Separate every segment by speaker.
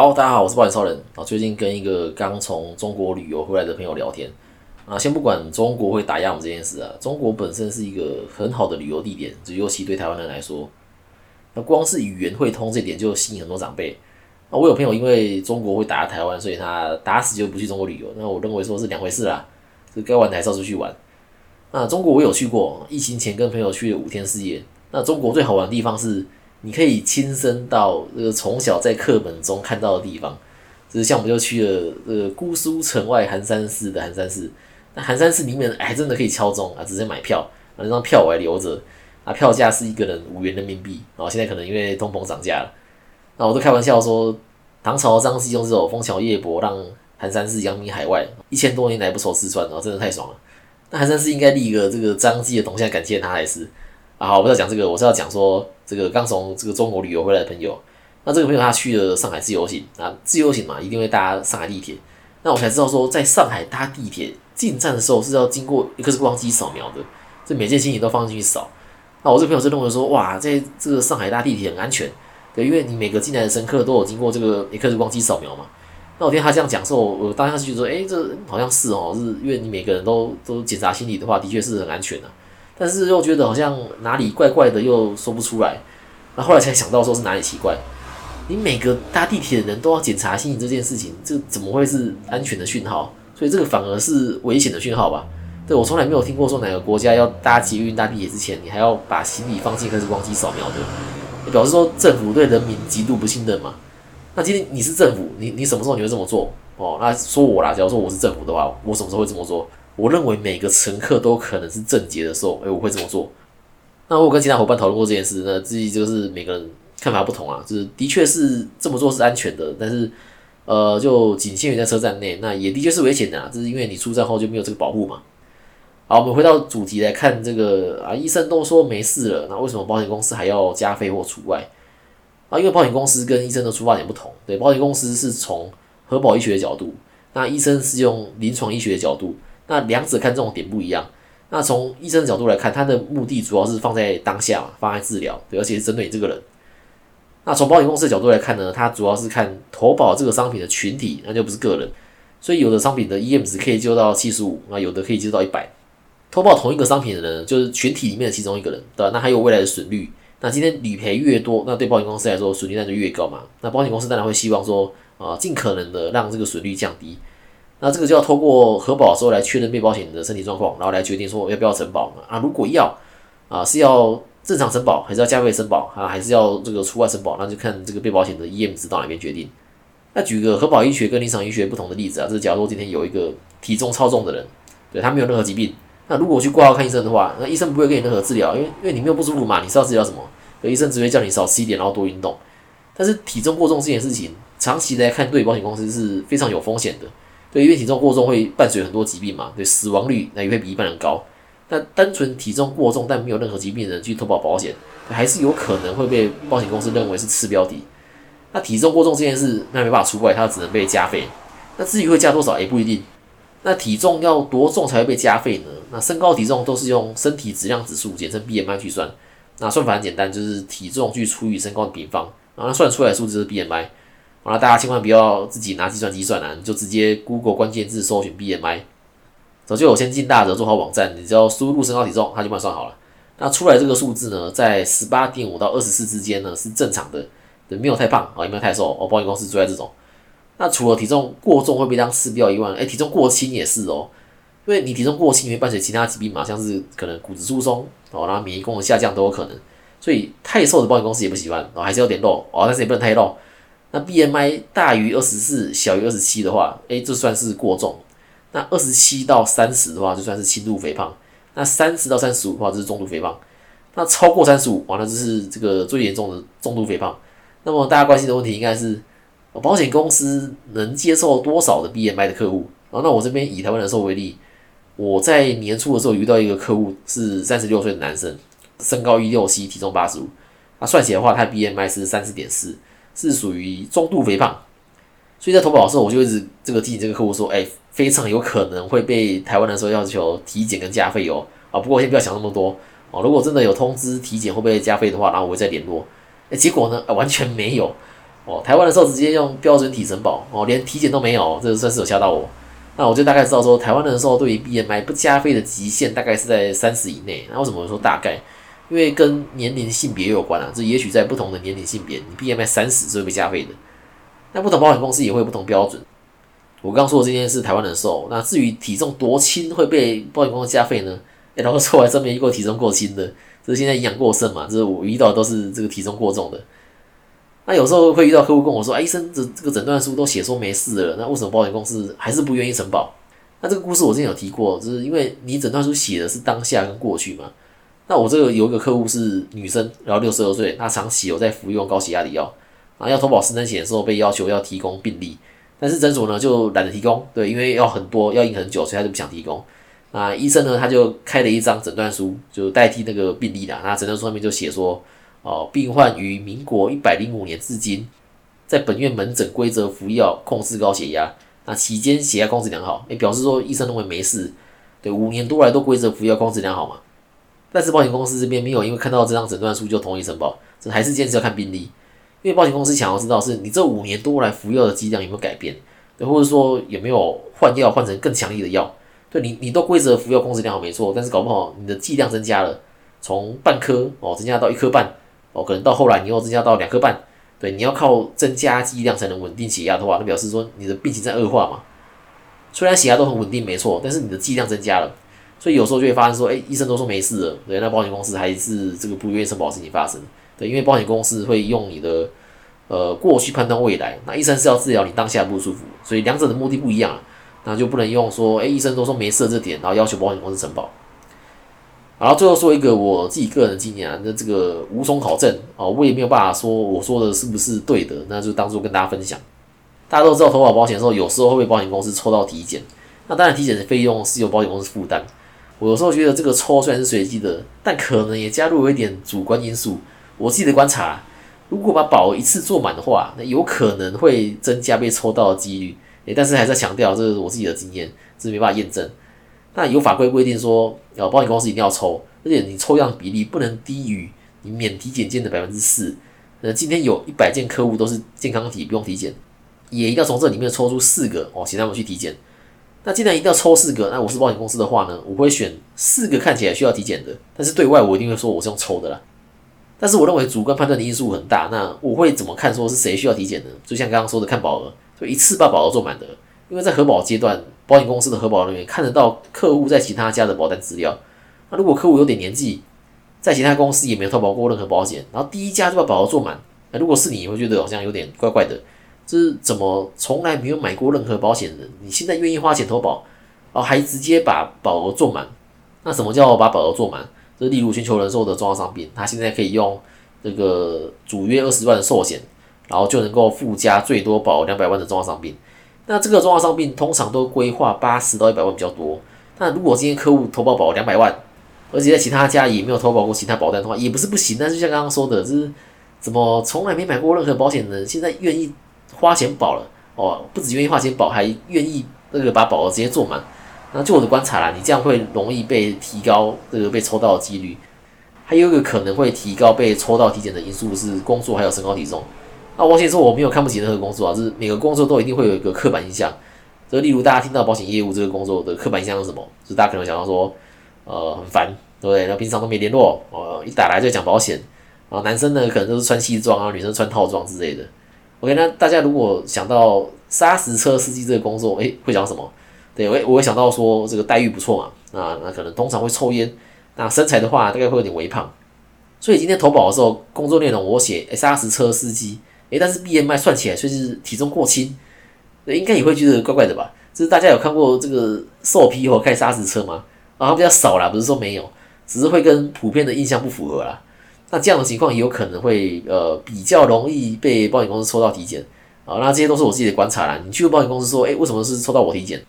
Speaker 1: 好，大家好，我是暴脸超人。啊，最近跟一个刚从中国旅游回来的朋友聊天啊，先不管中国会打压我们这件事啊，中国本身是一个很好的旅游地点，就尤其对台湾人来说，那光是语言会通这点就吸引很多长辈。那我有朋友因为中国会打压台湾，所以他打死就不去中国旅游。那我认为说是两回事啦，就该玩的还是要出去玩。那中国我有去过，疫情前跟朋友去了五天四夜。那中国最好玩的地方是，你可以亲身到这个从小在课本中看到的地方。就是像我们就去了这个姑苏城外寒山寺的寒山寺。那寒山寺里面还真的可以敲钟啊，直接买票，那张票我还留着。啊，票价是一个人五元人民币。然后现在可能因为通膨涨价了。那我都开玩笑说，唐朝张继用这种枫桥夜泊，让寒山寺扬名海外，一千多年来不愁吃穿，然后真的太爽了。那寒山寺应该立一个这个张继的铜像感谢他，还是？啊，我不要讲这个，我是要讲说这个刚从这个中国旅游回来的朋友。那这个朋友他去了上海自由行啊，自由行嘛，一定会搭上海地铁。那我才知道说，在上海搭地铁进站的时候是要经过一个是光机扫描的，这每件行李都放进去扫。那我这个朋友就认为说，哇，在这个上海搭地铁很安全，对，因为你每个进来的乘客都有经过这个一个是光机扫描嘛。那我听他这样讲之后，我当下是觉得说，哎，这好像是哦，是因为你每个人都都检查行李的话，的确是很安全的。但是又觉得好像哪里怪怪的，又说不出来。那后来才想到说是哪里奇怪。你每个搭地铁的人都要检查行李这件事情，这怎么会是安全的讯号？所以这个反而是危险的讯号吧？对我从来没有听过说哪个国家要搭捷运搭地铁之前，你还要把行李放进开始光机扫描的，表示说政府对人民极度不信任嘛？那今天你是政府，你你什么时候你会这么做？哦，那说我啦，假如说我是政府的话，我什么时候会这么做？我认为每个乘客都可能是正解的时候，哎，我会这么做。那我跟其他伙伴讨论过这件事，那自己就是每个人看法不同啊，就是的确是这么做是安全的，但是呃，就仅限于在车站内，那也的确是危险的啊，这是因为你出站后就没有这个保护嘛。好，我们回到主题来看这个啊，医生都说没事了，那为什么保险公司还要加费或除外？啊，因为保险公司跟医生的出发点不同，对，保险公司是从核保医学的角度，那医生是用临床医学的角度，那两者看这种点不一样。那从医生的角度来看，他的目的主要是放在当下，放在治疗，对，而且是针对你这个人。那从保险公司的角度来看呢，它主要是看投保这个商品的群体，那就不是个人，所以有的商品的 EM 值可以救到七十五，那有的可以救到一百。投保同一个商品的人，就是群体里面的其中一个人，对吧？那还有未来的损率。那今天理赔越多，那对保险公司来说，损率那就越高嘛。那保险公司当然会希望说，啊，尽可能的让这个损率降低。那这个就要透过核保的时候来确认被保险人的身体状况，然后来决定说要不要承保嘛啊。如果要，啊，是要正常承保，还是要加倍承保啊？还是要这个除外承保？那就看这个被保险的 EM 值到哪边决定。那举个核保医学跟临床医学不同的例子啊，就是假如说今天有一个体重超重的人，对他没有任何疾病。那如果我去挂号看医生的话，那医生不会给你任何治疗，因为因为你没有不舒服嘛，你是要治疗什么？医生只会叫你少吃一点，然后多运动。但是体重过重这件事情，长期来看对保险公司是非常有风险的。对，因为体重过重会伴随很多疾病嘛，对，死亡率那也会比一般人高。那单纯体重过重但没有任何疾病的人去投保保险，还是有可能会被保险公司认为是次标的。那体重过重这件事，那没办法除外，它只能被加费。那至于会加多少，也不一定。那体重要多重才会被加费呢？那身高体重都是用身体质量指数，简称 BMI 去算。那算法很简单，就是体重去除以身高的平方，然后算出来的数字是 BMI。好了，大家千万不要自己拿计算机算啊，你就直接 Google 关键字搜寻 BMI。早就有先进大德做好网站，你只要输入身高体重，它就帮你算好了。那出来这个数字呢，在十八点五到二十四之间呢，是正常的，对，没有太胖啊，也没有太瘦。哦，保险公司追在这种。那除了体重过重会被当次标以外，哎，体重过轻也是哦，因为你体重过轻会伴随其他疾病嘛，像是可能骨质疏松哦，然后免疫功能下降都有可能，所以太瘦的保险公司也不喜欢哦，还是有点肉哦，但是也不能太肉。那 BMI 大于二十四，小于二十七的话，哎，这算是过重。那二十七到三十的话，就算是轻度肥胖。那三十到三十五的话，这是中度肥胖。那超过三十五，完了就是这个最严重的重度肥胖。那么大家关心的问题应该是。保险公司能接受多少的 BMI 的客户？然后，那我这边以台湾人寿为例，我在年初的时候遇到一个客户是三十六岁的男生，身高一六七，体重八十五，那算起来的话，他 BMI 是三十点四，是属于中度肥胖。所以在投保的时候，我就一直这个提醒这个客户说，哎，非常有可能会被台湾人寿要求体检跟加费哦。啊，不过我先不要想那么多哦。如果真的有通知体检会不会加费的话，然后我会再联络。哎，结果呢，完全没有。哦，台湾的时候直接用标准体承保哦，连体检都没有，这个算是有吓到我。那我就大概知道说，台湾人寿对于 BMI 不加费的极限大概是在三十以内。那为什么说大概？因为跟年龄、性别有关啊。这也许在不同的年龄、性别，你 BMI 三十是会被加费的。那不同保险公司也会有不同标准。我刚说的这件事，台湾人寿。那至于体重多轻会被保险公司加费呢？哎，然后说我还真没遇过体重过轻的，这是现在营养过剩嘛？这是我遇到都是这个体重过重的。那有时候会遇到客户跟我说：“哎，医生，这这个诊断书都写说没事了，那为什么保险公司还是不愿意承保？”那这个故事我之前有提过，就是因为你诊断书写的是当下跟过去嘛。那我这个有一个客户是女生，然后六十二岁，她长期有在服用高血压的药，然后要投保失能险的时候被要求要提供病历，但是诊所呢就懒得提供，对，因为要很多要印很久，所以他就不想提供。那医生呢他就开了一张诊断书，就代替那个病历的。那诊断书上面就写说。哦，病患于民国一百零五年至今，在本院门诊规则服药控制高血压，那期间血压控制良好，也表示说医生认为没事。对，五年多来都规则服药控制良好嘛。但是保险公司这边没有因为看到这张诊断书就同意承保，这还是坚持要看病历，因为保险公司想要知道是你这五年多来服药的剂量有没有改变，对，或者说有没有换药换成更强力的药。对你，你都规则服药控制量好没错，但是搞不好你的剂量增加了，从半颗哦增加到一颗半。哦，可能到后来你又增加到两颗半，对，你要靠增加剂量才能稳定血压的话，那表示说你的病情在恶化嘛。虽然血压都很稳定，没错，但是你的剂量增加了，所以有时候就会发生说，哎，医生都说没事了，对，那保险公司还是这个不愿意承保事情发生，对，因为保险公司会用你的呃过去判断未来，那医生是要治疗你当下不舒服，所以两者的目的不一样，那就不能用说，哎，医生都说没事这点，然后要求保险公司承保。然后最后说一个我自己个人的经验啊，那这个无从考证啊，我也没有办法说我说的是不是对的，那就当做跟大家分享。大家都知道投保保险的时候，有时候会被保险公司抽到体检，那当然体检的费用是由保险公司负担。我有时候觉得这个抽虽然是随机的，但可能也加入了一点主观因素。我自己的观察，如果把保额一次做满的话，那有可能会增加被抽到的几率。诶，但是还是强调，这是我自己的经验，这是没办法验证。那有法规规定说，呃，保险公司一定要抽，而且你抽样比例不能低于你免体检件的百分之四。那今天有一百件客户都是健康体，不用体检，也一定要从这里面抽出四个哦，请他们去体检。那既然一定要抽四个，那我是保险公司的话呢，我会选四个看起来需要体检的，但是对外我一定会说我是用抽的啦。但是我认为主观判断的因素很大，那我会怎么看说是谁需要体检呢？就像刚刚说的看保额，就一次把保额做满的。因为在核保阶段，保险公司的核保人员看得到客户在其他家的保单资料。那如果客户有点年纪，在其他公司也没有投保过任何保险，然后第一家就把保额做满，那如果是你，会觉得好像有点怪怪的。是怎么从来没有买过任何保险的，你现在愿意花钱投保，然后还直接把保额做满？那什么叫把保额做满？就例如全球人寿的重要商品，它现在可以用这个主约二十万的寿险，然后就能够附加最多保两百万的重要商品。那这个重要伤病通常都规划八十到一百万比较多。那如果今天客户投保保两百万，而且在其他家也没有投保过其他保单的话，也不是不行。但是像刚刚说的，就是怎么从来没买过任何保险的人，现在愿意花钱保了哦，不止愿意花钱保，还愿意那个把保额直接做满。那就我的观察啦，你这样会容易被提高这个被抽到的几率。还有一个可能会提高被抽到体检的因素是工作还有身高体重。那我先说，我没有看不起任何工作啊，就是每个工作都一定会有一个刻板印象。就例如大家听到保险业务这个工作的刻板印象是什么？就是大家可能想到说，呃，很烦，对不对？然后平常都没联络，呃，一打来就讲保险。然后男生呢，可能都是穿西装啊，女生穿套装之类的。OK，那大家如果想到砂石车司机这个工作，诶，会讲什么？对，我我会想到说这个待遇不错嘛，那那可能通常会抽烟，那身材的话大概会有点微胖。所以今天投保的时候，工作内容我写砂石车司机。诶，但是 BMI 算起来却是体重过轻，应该也会觉得怪怪的吧？就是大家有看过这个瘦皮或开砂石车吗？啊，比较少啦，不是说没有，只是会跟普遍的印象不符合啦。那这样的情况也有可能会呃比较容易被保险公司抽到体检啊。那这些都是我自己的观察啦。你去保险公司说，诶，为什么是抽到我体检？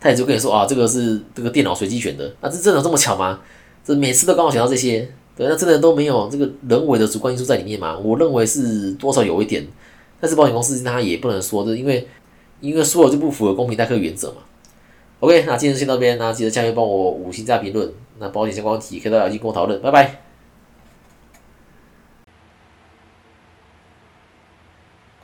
Speaker 1: 他也就跟你说啊，这个是这个电脑随机选的。那这真的这么巧吗？这每次都刚好选到这些？对，那真的都没有这个人为的主观因素在里面嘛？我认为是多少有一点，但是保险公司他也不能说这，因为因为说了就不符合公平待客原则嘛。OK，那今天先到这边，那记得下面帮我五星加评论，那保险相关问题可以到小金跟我讨论，拜拜。